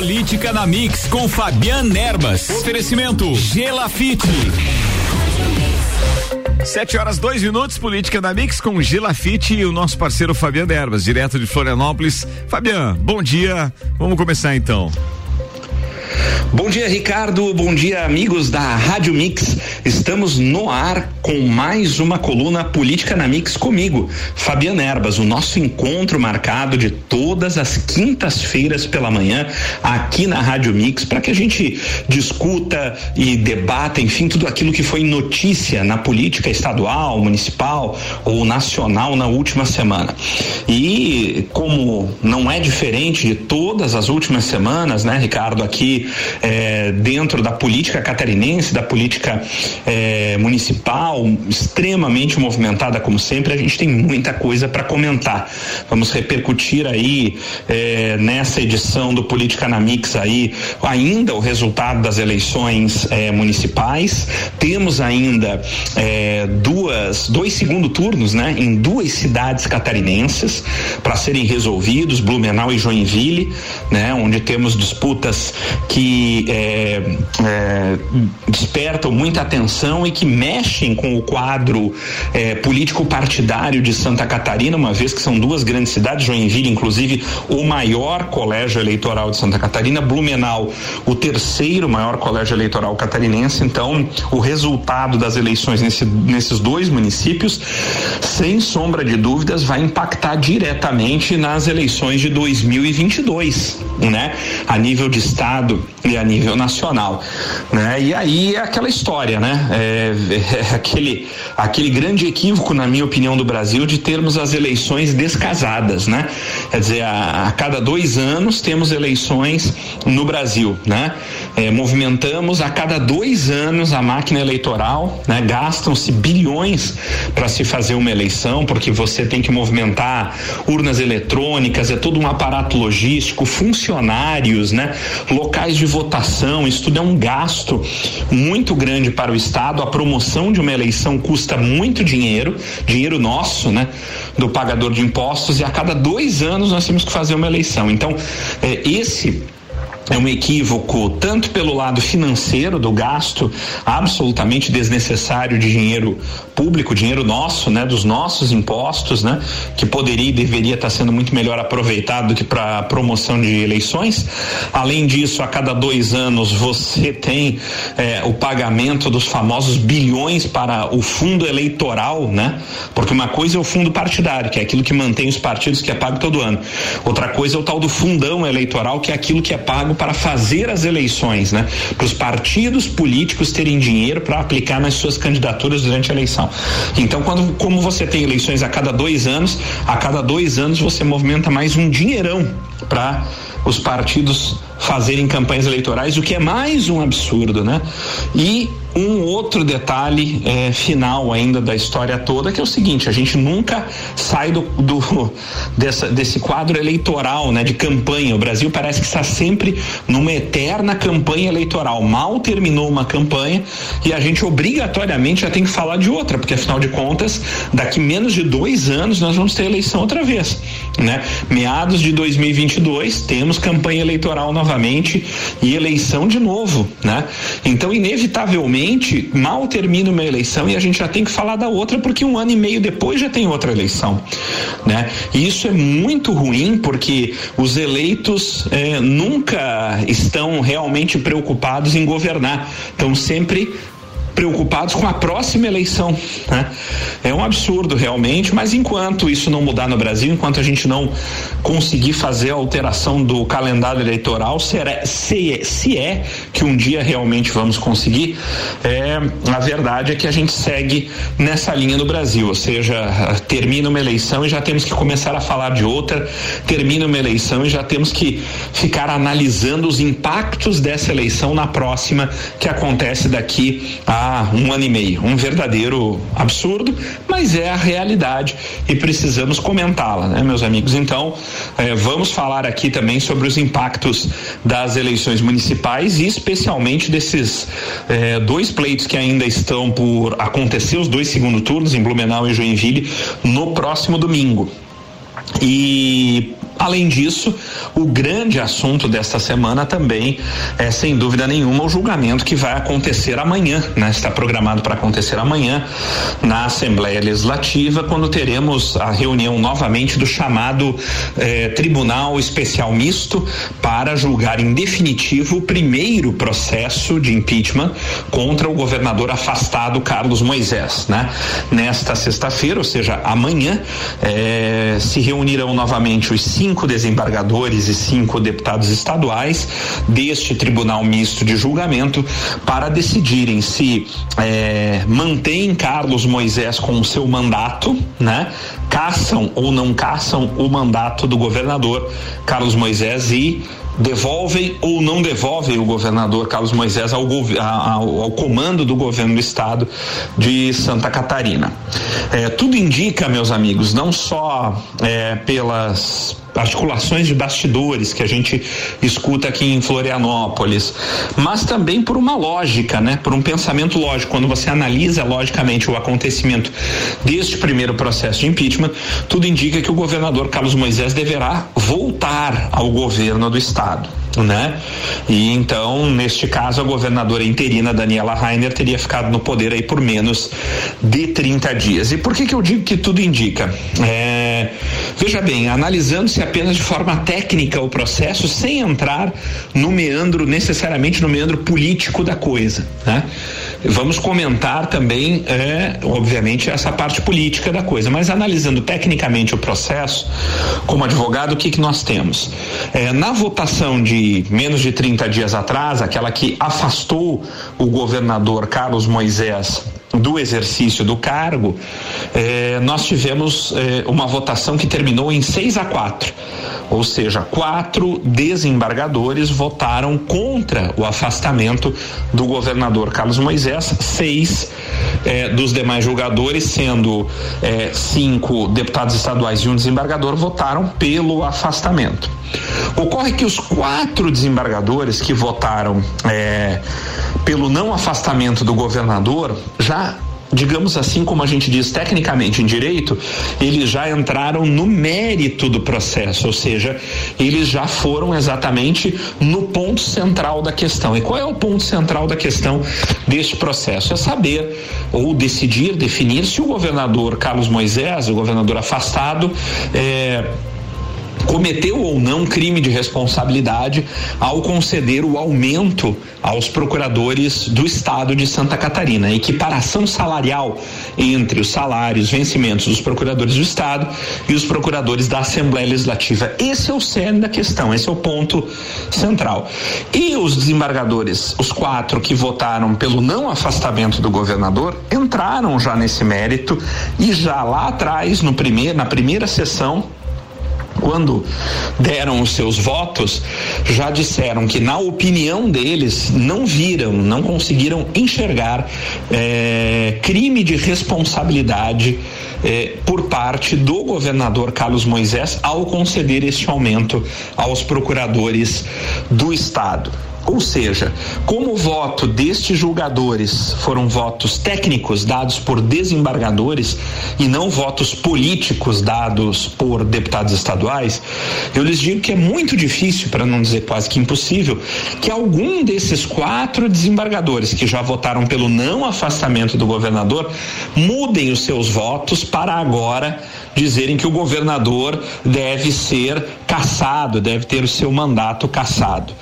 Política na Mix com Fabian Erbas. Oferecimento Gelafite. Sete horas, dois minutos, política da Mix com Gelafite e o nosso parceiro Fabiano Erbas, direto de Florianópolis. Fabiano, bom dia. Vamos começar então. Bom dia, Ricardo. Bom dia, amigos da Rádio Mix. Estamos no ar com mais uma coluna Política na Mix comigo, Fabiana Erbas, o nosso encontro marcado de todas as quintas-feiras pela manhã aqui na Rádio Mix para que a gente discuta e debata, enfim, tudo aquilo que foi notícia na política estadual, municipal ou nacional na última semana. E como não é diferente de todas as últimas semanas, né, Ricardo, aqui é, dentro da política catarinense, da política é, municipal, extremamente movimentada como sempre, a gente tem muita coisa para comentar. Vamos repercutir aí é, nessa edição do Política na Mix aí ainda o resultado das eleições é, municipais. Temos ainda é, duas, dois segundo turnos, né, em duas cidades catarinenses para serem resolvidos, Blumenau e Joinville, né, onde temos disputas que é, é, despertam muita atenção e que mexem com o quadro é, político partidário de Santa Catarina, uma vez que são duas grandes cidades, Joinville, inclusive, o maior colégio eleitoral de Santa Catarina, Blumenau, o terceiro maior colégio eleitoral catarinense. Então, o resultado das eleições nesse, nesses dois municípios, sem sombra de dúvidas, vai impactar diretamente nas eleições de 2022, né? A nível de estado e a nível nacional, né? E aí é aquela história, né? É, é aquele aquele grande equívoco, na minha opinião, do Brasil de termos as eleições descasadas, né? Quer dizer, a, a cada dois anos temos eleições no Brasil, né? É, movimentamos a cada dois anos a máquina eleitoral, né? Gastam-se bilhões para se fazer uma eleição, porque você tem que movimentar urnas eletrônicas, é todo um aparato logístico, funcionários, né? Locais de votação, isso tudo é um gasto muito grande para o Estado. A promoção de uma eleição custa muito dinheiro, dinheiro nosso, né? Do pagador de impostos, e a cada dois anos nós temos que fazer uma eleição. Então, é, esse é um equívoco tanto pelo lado financeiro do gasto absolutamente desnecessário de dinheiro público, dinheiro nosso, né, dos nossos impostos, né, que poderia e deveria estar sendo muito melhor aproveitado do que para promoção de eleições. Além disso, a cada dois anos você tem eh, o pagamento dos famosos bilhões para o fundo eleitoral, né? Porque uma coisa é o fundo partidário, que é aquilo que mantém os partidos que é pago todo ano. Outra coisa é o tal do fundão eleitoral, que é aquilo que é pago para fazer as eleições, né? Para os partidos políticos terem dinheiro para aplicar nas suas candidaturas durante a eleição. Então, quando como você tem eleições a cada dois anos, a cada dois anos você movimenta mais um dinheirão para os partidos fazerem campanhas eleitorais, o que é mais um absurdo, né? E um outro detalhe é, final ainda da história toda, que é o seguinte, a gente nunca sai do, do dessa, desse quadro eleitoral, né, de campanha. O Brasil parece que está sempre numa eterna campanha eleitoral. Mal terminou uma campanha e a gente obrigatoriamente já tem que falar de outra, porque afinal de contas, daqui menos de dois anos nós vamos ter eleição outra vez, né? Meados de 2022 temos campanha eleitoral novamente e eleição de novo, né? Então, inevitavelmente mal termina uma eleição e a gente já tem que falar da outra porque um ano e meio depois já tem outra eleição, né? E isso é muito ruim porque os eleitos eh, nunca estão realmente preocupados em governar, estão sempre preocupados com a próxima eleição. Né? É um absurdo realmente, mas enquanto isso não mudar no Brasil, enquanto a gente não conseguir fazer a alteração do calendário eleitoral, será, se, é, se é que um dia realmente vamos conseguir, é, a verdade é que a gente segue nessa linha no Brasil, ou seja, termina uma eleição e já temos que começar a falar de outra, termina uma eleição e já temos que ficar analisando os impactos dessa eleição na próxima que acontece daqui a um ano e meio. Um verdadeiro absurdo, mas é a realidade e precisamos comentá-la, né, meus amigos? Então, eh, vamos falar aqui também sobre os impactos das eleições municipais e especialmente desses eh, dois pleitos que ainda estão por acontecer, os dois segundo turnos em Blumenau e Joinville, no próximo domingo. E Além disso, o grande assunto desta semana também é, sem dúvida nenhuma, o julgamento que vai acontecer amanhã, né? Está programado para acontecer amanhã na Assembleia Legislativa, quando teremos a reunião novamente do chamado eh, Tribunal Especial Misto para julgar em definitivo o primeiro processo de impeachment contra o governador afastado Carlos Moisés, né? Nesta sexta-feira, ou seja, amanhã, eh, se reunirão novamente os cinco desembargadores e cinco deputados estaduais deste Tribunal Misto de Julgamento para decidirem se eh, mantém Carlos Moisés com o seu mandato, né? Caçam ou não caçam o mandato do governador Carlos Moisés e devolvem ou não devolvem o governador Carlos Moisés ao, ao, ao comando do governo do estado de Santa Catarina. É, tudo indica, meus amigos, não só é, pelas articulações de bastidores que a gente escuta aqui em Florianópolis, mas também por uma lógica, né? Por um pensamento lógico. Quando você analisa logicamente o acontecimento deste primeiro processo de impeachment, tudo indica que o governador Carlos Moisés deverá voltar ao governo do estado né? E então, neste caso, a governadora interina Daniela Rainer teria ficado no poder aí por menos de 30 dias. E por que que eu digo que tudo indica? É, veja bem, analisando-se apenas de forma técnica o processo, sem entrar no meandro, necessariamente no meandro político da coisa, né? Vamos comentar também, é, obviamente, essa parte política da coisa, mas analisando tecnicamente o processo, como advogado, o que, que nós temos? É, na votação de menos de 30 dias atrás, aquela que afastou o governador Carlos Moisés do exercício do cargo, eh, nós tivemos eh, uma votação que terminou em 6 a 4. Ou seja, quatro desembargadores votaram contra o afastamento do governador Carlos Moisés, seis eh, dos demais julgadores, sendo cinco deputados estaduais e um desembargador, votaram pelo afastamento. Ocorre que os quatro desembargadores que votaram pelo não afastamento do governador já digamos assim, como a gente diz tecnicamente em direito, eles já entraram no mérito do processo, ou seja, eles já foram exatamente no ponto central da questão. E qual é o ponto central da questão deste processo? É saber ou decidir, definir se o governador Carlos Moisés, o governador afastado, é, cometeu ou não crime de responsabilidade ao conceder o aumento aos procuradores do estado de Santa Catarina. A equiparação salarial entre os salários, vencimentos dos procuradores do estado e os procuradores da Assembleia Legislativa. Esse é o cerne da questão, esse é o ponto central. E os desembargadores, os quatro que votaram pelo não afastamento do governador, entraram já nesse mérito e já lá atrás, no primeiro, na primeira sessão, quando deram os seus votos, já disseram que, na opinião deles, não viram, não conseguiram enxergar é, crime de responsabilidade é, por parte do governador Carlos Moisés ao conceder este aumento aos procuradores do Estado. Ou seja, como o voto destes julgadores foram votos técnicos dados por desembargadores e não votos políticos dados por deputados estaduais, eu lhes digo que é muito difícil, para não dizer quase que impossível, que algum desses quatro desembargadores que já votaram pelo não afastamento do governador mudem os seus votos para agora dizerem que o governador deve ser cassado, deve ter o seu mandato cassado.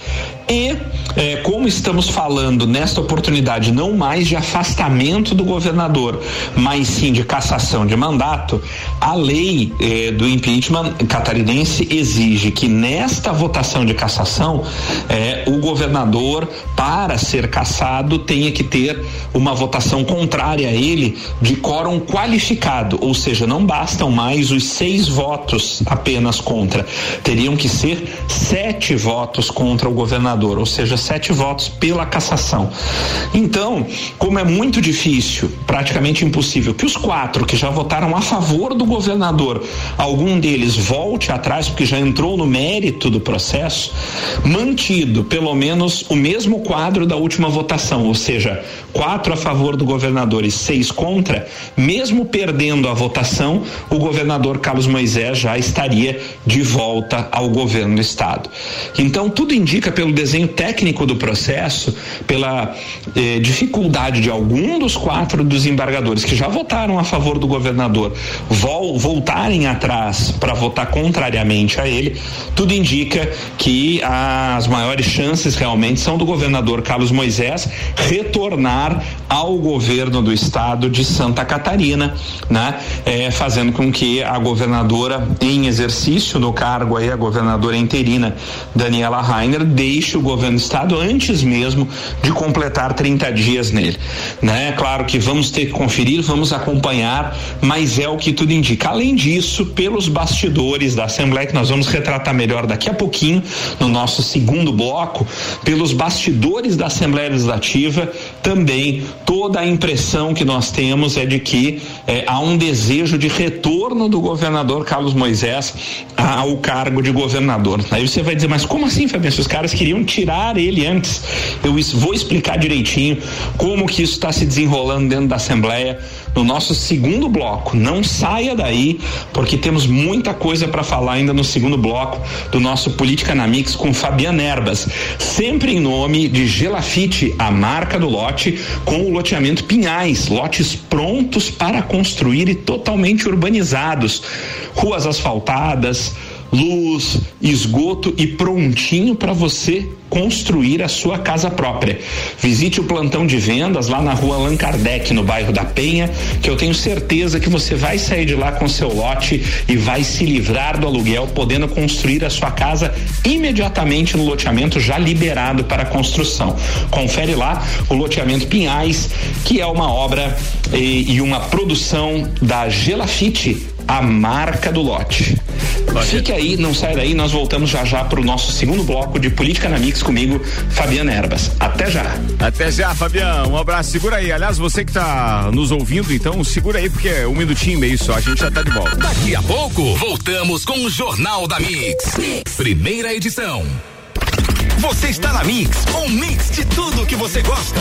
E, é, como estamos falando nesta oportunidade não mais de afastamento do governador, mas sim de cassação de mandato, a lei é, do impeachment catarinense exige que nesta votação de cassação, é, o governador, para ser cassado, tenha que ter uma votação contrária a ele de quórum qualificado, ou seja, não bastam mais os seis votos apenas contra, teriam que ser sete votos contra o governador ou seja, sete votos pela cassação. Então, como é muito difícil, praticamente impossível, que os quatro que já votaram a favor do governador, algum deles volte atrás, porque já entrou no mérito do processo, mantido pelo menos o mesmo quadro da última votação, ou seja, quatro a favor do governador e seis contra, mesmo perdendo a votação, o governador Carlos Moisés já estaria de volta ao governo do estado. Então, tudo indica pelo desenho técnico do processo, pela eh, dificuldade de algum dos quatro desembargadores que já votaram a favor do governador vol voltarem atrás para votar contrariamente a ele, tudo indica que as maiores chances realmente são do governador Carlos Moisés retornar ao governo do estado de Santa Catarina, né? É, fazendo com que a governadora em exercício no cargo aí, a governadora interina Daniela Rainer, deixe o governo do estado antes mesmo de completar 30 dias nele, né? Claro que vamos ter que conferir, vamos acompanhar, mas é o que tudo indica. Além disso, pelos bastidores da Assembleia, que nós vamos retratar melhor daqui a pouquinho no nosso segundo bloco, pelos bastidores da Assembleia Legislativa, também toda a impressão que nós temos é de que é, há um desejo de retorno do governador Carlos Moisés ao cargo de governador. Aí você vai dizer, mas como assim, Fabiano? Se os caras queriam tirar ele antes, eu vou explicar direitinho como que isso está se desenrolando dentro da Assembleia no nosso segundo bloco. Não saia daí, porque temos muita coisa para falar ainda no segundo bloco do nosso Política na Mix com Fabiana Erbas, sempre em nome de Gelafite, a marca do lote, com o loteamento Pinhais, lotes prontos para construir e totalmente urbanizados, ruas asfaltadas, luz, esgoto e prontinho para você construir a sua casa própria. Visite o plantão de vendas lá na rua Allan Kardec, no bairro da Penha, que eu tenho certeza que você vai sair de lá com seu lote e vai se livrar do aluguel, podendo construir a sua casa imediatamente no loteamento já liberado para construção. Confere lá o loteamento Pinhais, que é uma obra e, e uma produção da Gelafite a marca do lote. Fique aí, não sai daí, nós voltamos já já para o nosso segundo bloco de Política na Mix comigo, Fabiana Erbas. Até já. Até já, Fabiano. Um abraço, segura aí. Aliás, você que está nos ouvindo, então segura aí, porque é um minutinho e meio só, a gente já está de volta. Daqui a pouco, voltamos com o Jornal da mix. mix. Primeira edição. Você está na Mix, um mix de tudo que você gosta.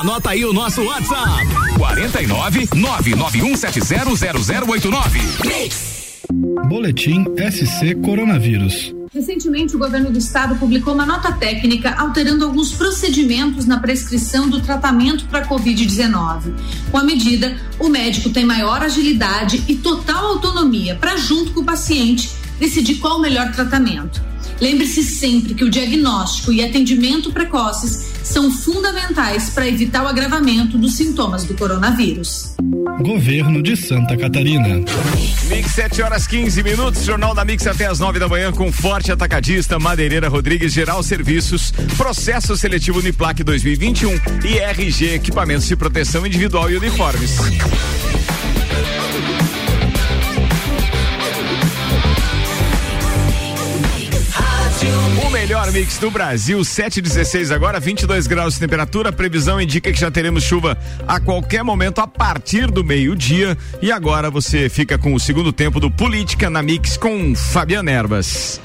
Anota aí o nosso WhatsApp: 49 991700089. Boletim SC Coronavírus. Recentemente, o governo do estado publicou uma nota técnica alterando alguns procedimentos na prescrição do tratamento para Covid-19. Com a medida, o médico tem maior agilidade e total autonomia para, junto com o paciente, decidir qual o melhor tratamento. Lembre-se sempre que o diagnóstico e atendimento precoces são fundamentais para evitar o agravamento dos sintomas do coronavírus. Governo de Santa Catarina. Mix 7 horas 15 minutos, Jornal da Mix até as 9 da manhã com Forte Atacadista, Madeireira Rodrigues Geral Serviços, Processo Seletivo Uniplac 2021 e RG Equipamentos de Proteção Individual e Uniformes. Melhor mix do Brasil, 716 agora, 22 graus de temperatura. Previsão indica que já teremos chuva a qualquer momento a partir do meio-dia. E agora você fica com o segundo tempo do Política na Mix com Fabiana Erbas.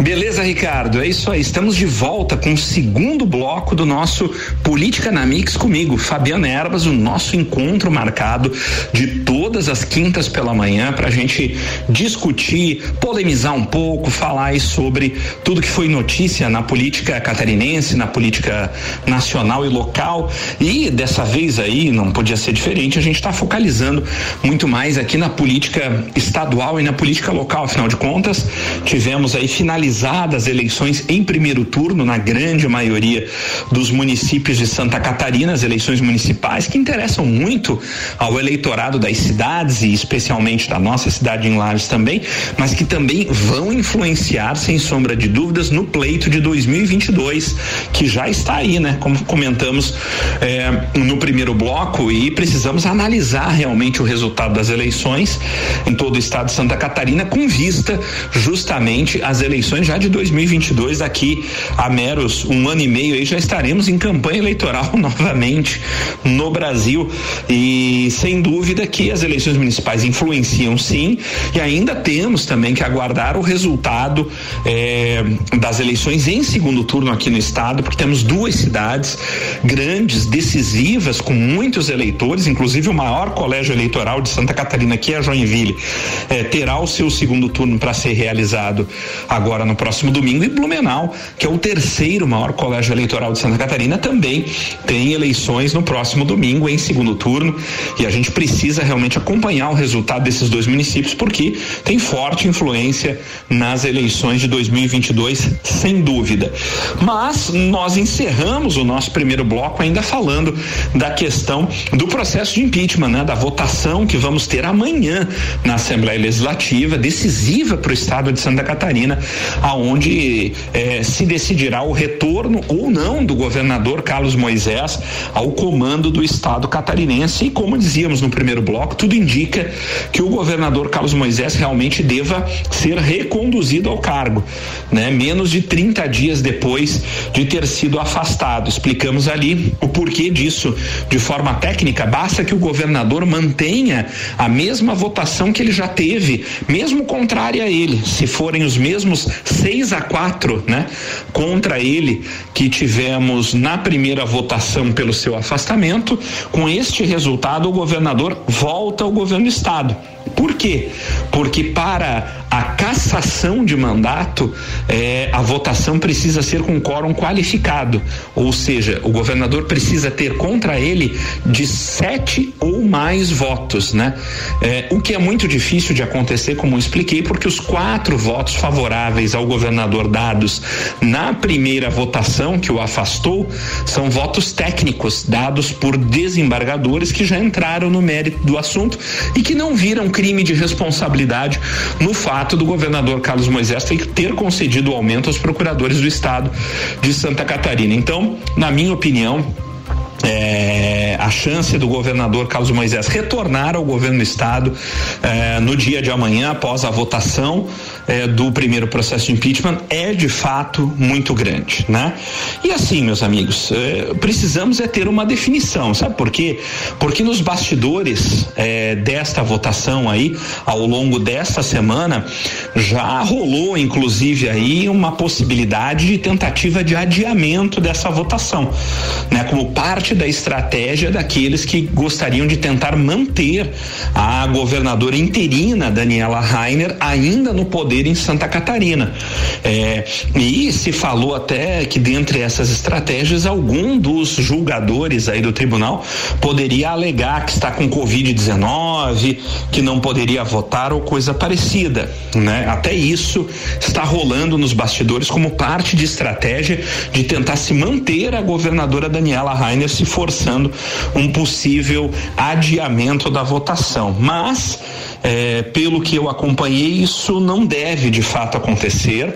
Beleza, Ricardo? É isso aí. Estamos de volta com o segundo bloco do nosso Política na Mix comigo, Fabiana Erbas, o nosso encontro marcado de todas as quintas pela manhã para a gente discutir, polemizar um pouco, falar aí sobre tudo que foi notícia na política catarinense, na política nacional e local. E dessa vez aí, não podia ser diferente, a gente está focalizando muito mais aqui na política estadual e na política local. Afinal de contas, tivemos aí finalizadas eleições em primeiro turno na grande maioria dos municípios de Santa Catarina, as eleições municipais que interessam muito ao eleitorado das cidades e especialmente da nossa cidade em Lages também, mas que também vão influenciar sem sombra de dúvidas no pleito de 2022 que já está aí, né? Como comentamos é, no primeiro bloco e precisamos analisar realmente o resultado das eleições em todo o estado de Santa Catarina com vista justamente às eleições já de 2022 aqui a meros um ano e meio aí já estaremos em campanha eleitoral novamente no Brasil. E sem dúvida que as eleições municipais influenciam sim e ainda temos também que aguardar o resultado eh, das eleições em segundo turno aqui no estado porque temos duas cidades grandes decisivas com muitos eleitores inclusive o maior colégio eleitoral de Santa Catarina que é Joinville eh, terá o seu segundo turno para ser realizado agora no próximo domingo e Blumenau que é o terceiro maior colégio eleitoral de Santa Catarina também tem eleições no próximo domingo em segundo turno e a gente precisa realmente acompanhar o resultado desses dois municípios porque tem forte influência nas eleições de 2022, sem dúvida. Mas nós encerramos o nosso primeiro bloco ainda falando da questão do processo de impeachment, né, da votação que vamos ter amanhã na Assembleia Legislativa, decisiva para o estado de Santa Catarina, aonde eh, se decidirá o retorno ou não do governador Carlos Moisés ao comando do estado catarinense. E como dizíamos no primeiro bloco, tudo indica que o governador Carlos Moisés realmente deva ser reconduzido ao cargo, né? Menos de 30 dias depois de ter sido afastado. Explicamos ali o porquê disso de forma técnica. Basta que o governador mantenha a mesma votação que ele já teve, mesmo contrária a ele. Se forem os mesmos seis a quatro, né? Contra ele que tivemos na primeira votação pelo seu afastamento, com este resultado o governador volta ao governo do estado. Por quê? Porque para a cassação de mandato, eh, a votação precisa ser com quórum qualificado, ou seja, o governador precisa ter contra ele de sete ou mais votos, né? Eh, o que é muito difícil de acontecer, como expliquei, porque os quatro votos favoráveis ao governador dados na primeira votação que o afastou são votos técnicos dados por desembargadores que já entraram no mérito do assunto e que não viram crime de responsabilidade no fato do governador Carlos Moisés ter concedido o aumento aos procuradores do estado de Santa Catarina. Então, na minha opinião, é, a chance do governador Carlos Moisés retornar ao governo do estado é, no dia de amanhã, após a votação é, do primeiro processo de impeachment, é de fato muito grande, né? E assim, meus amigos, é, precisamos é ter uma definição, sabe por quê? Porque nos bastidores é, desta votação aí, ao longo desta semana, já rolou, inclusive aí, uma possibilidade de tentativa de adiamento dessa votação, né? Como parte parte da estratégia daqueles que gostariam de tentar manter a governadora interina Daniela Rainer ainda no poder em Santa Catarina. É, e se falou até que dentre essas estratégias algum dos julgadores aí do tribunal poderia alegar que está com covid-19, que não poderia votar ou coisa parecida, né? Até isso está rolando nos bastidores como parte de estratégia de tentar se manter a governadora Daniela Rainer se forçando um possível adiamento da votação. Mas, é, pelo que eu acompanhei, isso não deve de fato acontecer.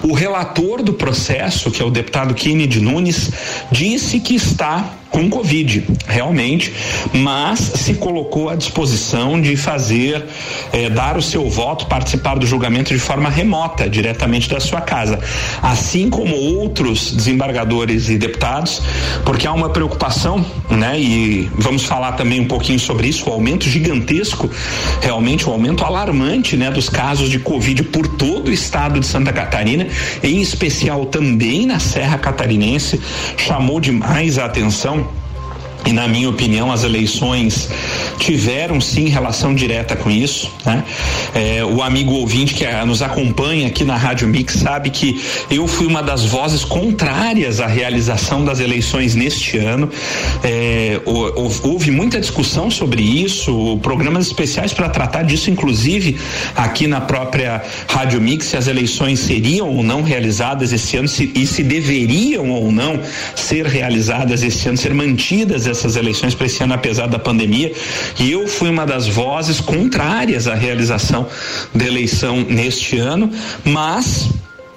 O relator do processo, que é o deputado Kennedy Nunes, disse que está com Covid, realmente, mas se colocou à disposição de fazer, eh, dar o seu voto, participar do julgamento de forma remota, diretamente da sua casa. Assim como outros desembargadores e deputados, porque há uma preocupação, né? E vamos falar também um pouquinho sobre isso, o aumento gigantesco, realmente o um aumento alarmante, né? Dos casos de Covid por todo o estado de Santa Catarina, em especial também na Serra Catarinense, chamou demais a atenção e na minha opinião as eleições tiveram sim relação direta com isso. Né? É, o amigo ouvinte que nos acompanha aqui na Rádio Mix sabe que eu fui uma das vozes contrárias à realização das eleições neste ano. É, houve muita discussão sobre isso, programas especiais para tratar disso, inclusive aqui na própria Rádio Mix, se as eleições seriam ou não realizadas esse ano se, e se deveriam ou não ser realizadas esse ano, ser mantidas essas eleições para esse ano, apesar da pandemia. E eu fui uma das vozes contrárias à realização da eleição neste ano, mas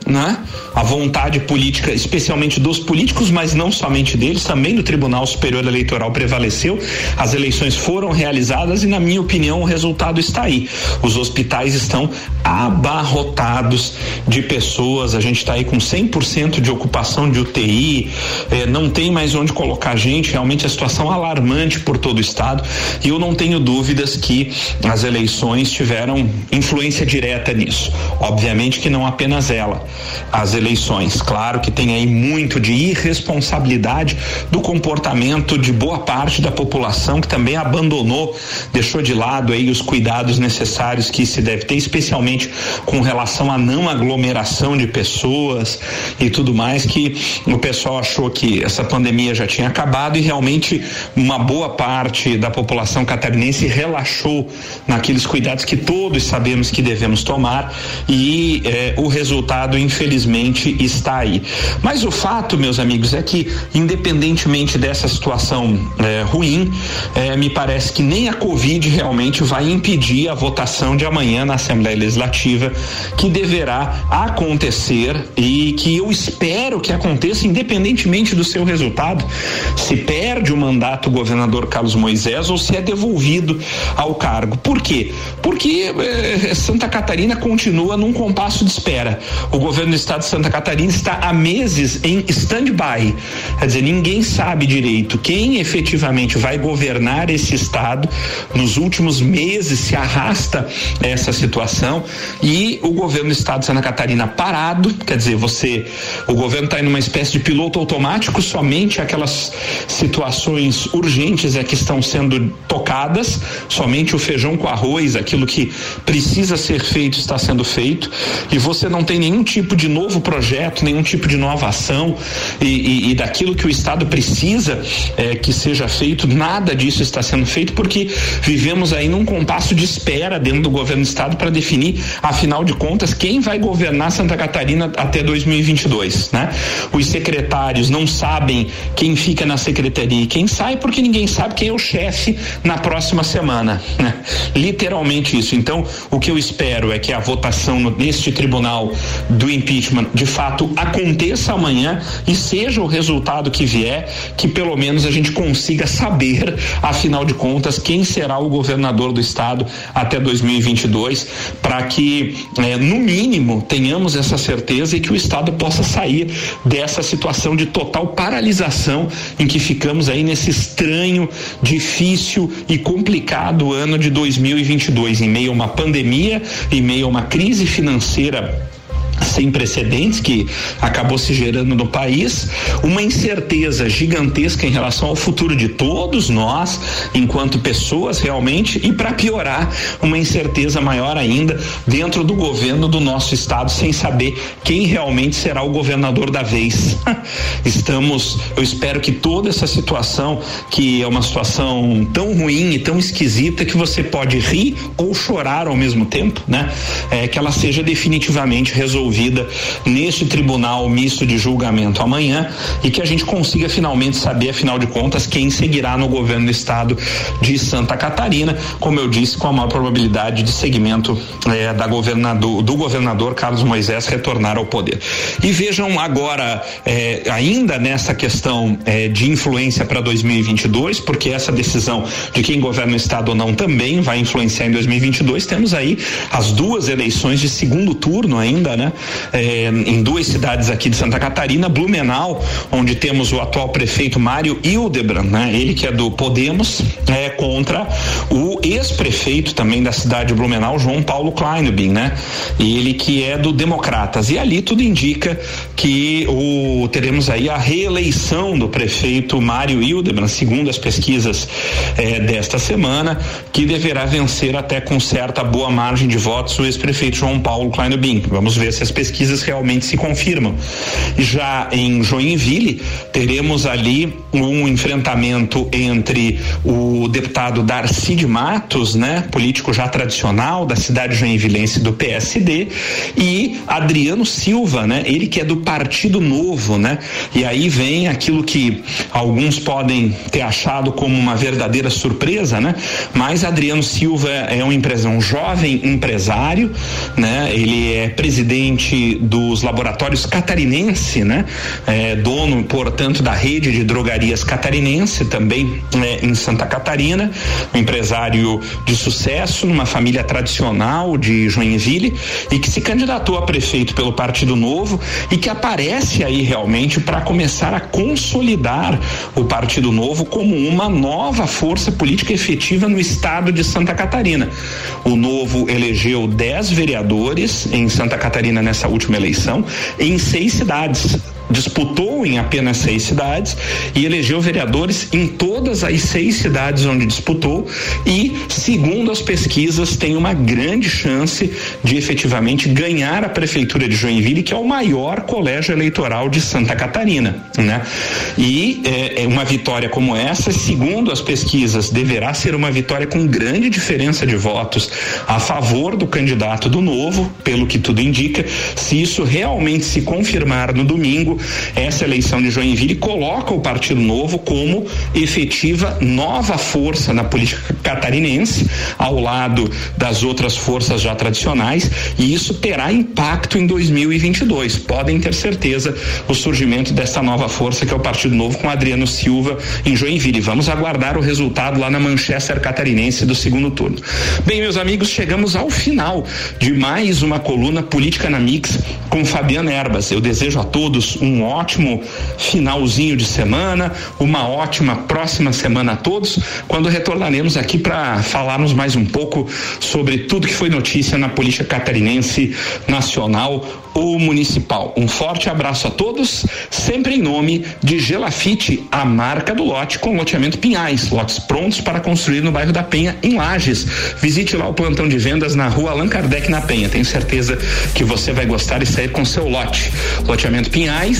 né? A vontade política, especialmente dos políticos, mas não somente deles, também do Tribunal Superior Eleitoral prevaleceu. As eleições foram realizadas e, na minha opinião, o resultado está aí. Os hospitais estão abarrotados de pessoas. A gente está aí com 100% de ocupação de UTI, eh, não tem mais onde colocar gente. Realmente a situação alarmante por todo o estado. E eu não tenho dúvidas que as eleições tiveram influência direta nisso. Obviamente que não apenas ela as eleições. Claro que tem aí muito de irresponsabilidade do comportamento de boa parte da população que também abandonou, deixou de lado aí os cuidados necessários que se deve ter, especialmente com relação à não aglomeração de pessoas e tudo mais, que o pessoal achou que essa pandemia já tinha acabado e realmente uma boa parte da população catarinense relaxou naqueles cuidados que todos sabemos que devemos tomar e eh, o resultado infelizmente está aí. Mas o fato, meus amigos, é que independentemente dessa situação é, ruim, é, me parece que nem a Covid realmente vai impedir a votação de amanhã na Assembleia Legislativa, que deverá acontecer e que eu espero que aconteça independentemente do seu resultado. Se perde o mandato o governador Carlos Moisés ou se é devolvido ao cargo. Por quê? Porque é, Santa Catarina continua num compasso de espera. O governo do estado de Santa Catarina está há meses em stand-by. Quer dizer, ninguém sabe direito quem efetivamente vai governar esse estado. Nos últimos meses se arrasta essa situação e o governo do estado de Santa Catarina parado, quer dizer, você, o governo está em uma espécie de piloto automático, somente aquelas situações urgentes é que estão sendo tocadas, somente o feijão com arroz, aquilo que precisa ser feito está sendo feito e você não tem nenhum tipo de novo projeto, nenhum tipo de nova ação e, e, e daquilo que o Estado precisa é, que seja feito, nada disso está sendo feito porque vivemos aí num compasso de espera dentro do governo do Estado para definir, afinal de contas, quem vai governar Santa Catarina até 2022, né? Os secretários não sabem quem fica na secretaria e quem sai porque ninguém sabe quem é o chefe na próxima semana, né? Literalmente isso. Então, o que eu espero é que a votação neste tribunal do impeachment de fato aconteça amanhã e seja o resultado que vier, que pelo menos a gente consiga saber, afinal de contas, quem será o governador do estado até 2022, para que, eh, no mínimo, tenhamos essa certeza e que o estado possa sair dessa situação de total paralisação em que ficamos aí nesse estranho, difícil e complicado ano de 2022, em meio a uma pandemia, em meio a uma crise financeira sem precedentes que acabou se gerando no país, uma incerteza gigantesca em relação ao futuro de todos nós, enquanto pessoas realmente, e para piorar, uma incerteza maior ainda dentro do governo do nosso estado, sem saber quem realmente será o governador da vez. Estamos, eu espero que toda essa situação, que é uma situação tão ruim e tão esquisita que você pode rir ou chorar ao mesmo tempo, né? É, que ela seja definitivamente resolvida resolvida neste tribunal misto de julgamento amanhã e que a gente consiga finalmente saber, afinal de contas, quem seguirá no governo do estado de Santa Catarina, como eu disse, com a maior probabilidade de segmento eh, da governador, do governador Carlos Moisés retornar ao poder. E vejam agora, eh, ainda nessa questão eh, de influência para 2022, porque essa decisão de quem governa o estado ou não também vai influenciar em 2022, temos aí as duas eleições de segundo turno ainda, né? É, em duas cidades aqui de Santa Catarina, Blumenau, onde temos o atual prefeito Mário Hildebrand, né? Ele que é do Podemos, é contra o ex-prefeito também da cidade de Blumenau, João Paulo Kleinobin, né? Ele que é do Democratas. E ali tudo indica que o teremos aí a reeleição do prefeito Mário Hildebrand, segundo as pesquisas eh, desta semana, que deverá vencer até com certa boa margem de votos o ex-prefeito João Paulo Kleinobin. Vamos ver se as pesquisas realmente se confirmam. Já em Joinville, teremos ali um enfrentamento entre o deputado Darcy de Matos, né, político já tradicional da cidade joinvilense do PSD, e Adriano Silva, né, ele que é do Partido Novo, né? E aí vem aquilo que alguns podem ter achado como uma verdadeira surpresa, né? Mas Adriano Silva é um empresário, um jovem empresário, né? Ele é presidente dos laboratórios catarinense, né? É, dono, portanto, da rede de drogarias catarinense, também é, em Santa Catarina, um empresário de sucesso, numa família tradicional de Joinville e que se candidatou a prefeito pelo Partido Novo e que aparece aí realmente para começar a consolidar o Partido Novo como uma nova força política efetiva no estado de Santa Catarina. O Novo elegeu 10 vereadores em Santa Catarina nessa última eleição, em seis cidades disputou em apenas seis cidades e elegeu vereadores em todas as seis cidades onde disputou e, segundo as pesquisas, tem uma grande chance de efetivamente ganhar a prefeitura de Joinville, que é o maior colégio eleitoral de Santa Catarina, né? E é, é uma vitória como essa, segundo as pesquisas, deverá ser uma vitória com grande diferença de votos a favor do candidato do Novo, pelo que tudo indica. Se isso realmente se confirmar no domingo, essa eleição de Joinville coloca o Partido Novo como efetiva nova força na política catarinense, ao lado das outras forças já tradicionais, e isso terá impacto em 2022. Podem ter certeza o surgimento dessa nova força que é o Partido Novo com Adriano Silva em Joinville. Vamos aguardar o resultado lá na Manchester catarinense do segundo turno. Bem, meus amigos, chegamos ao final de mais uma coluna política na Mix com Fabiana Erbas. Eu desejo a todos um um ótimo finalzinho de semana, uma ótima próxima semana a todos, quando retornaremos aqui para falarmos mais um pouco sobre tudo que foi notícia na política catarinense, nacional ou municipal. Um forte abraço a todos, sempre em nome de Gelafite, a marca do lote com loteamento Pinhais, lotes prontos para construir no bairro da Penha, em Lages. Visite lá o plantão de vendas na rua Allan Kardec, na Penha. Tenho certeza que você vai gostar e sair com seu lote. Loteamento Pinhais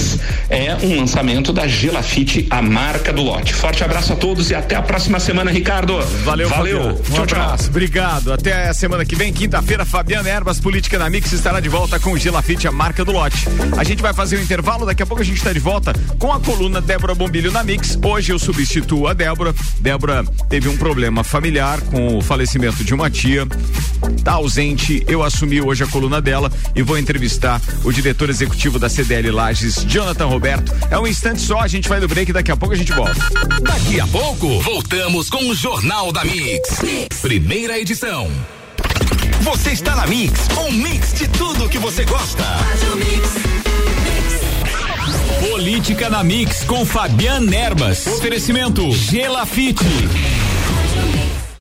é um lançamento da Gelafite, a marca do lote. Forte abraço a todos e até a próxima semana, Ricardo. Valeu, Valeu. Um tchau, abraço. Tchau. Obrigado. Até a semana que vem, quinta-feira, Fabiana Erbas, Política na Mix, estará de volta com o Gelafite, a marca do lote. A gente vai fazer um intervalo, daqui a pouco a gente está de volta com a coluna Débora Bombilho na Mix. Hoje eu substituo a Débora. Débora teve um problema familiar com o falecimento de uma tia. Tá ausente. Eu assumi hoje a coluna dela e vou entrevistar o diretor executivo da CDL Lages, Jonathan Roberto. É um instante só, a gente vai no break, daqui a pouco a gente volta. Daqui a pouco, voltamos com o Jornal da mix. Primeira edição. Você está na Mix, um mix de tudo que você gosta. Política na Mix com Fabian Erbas. Oferecimento Gelafite.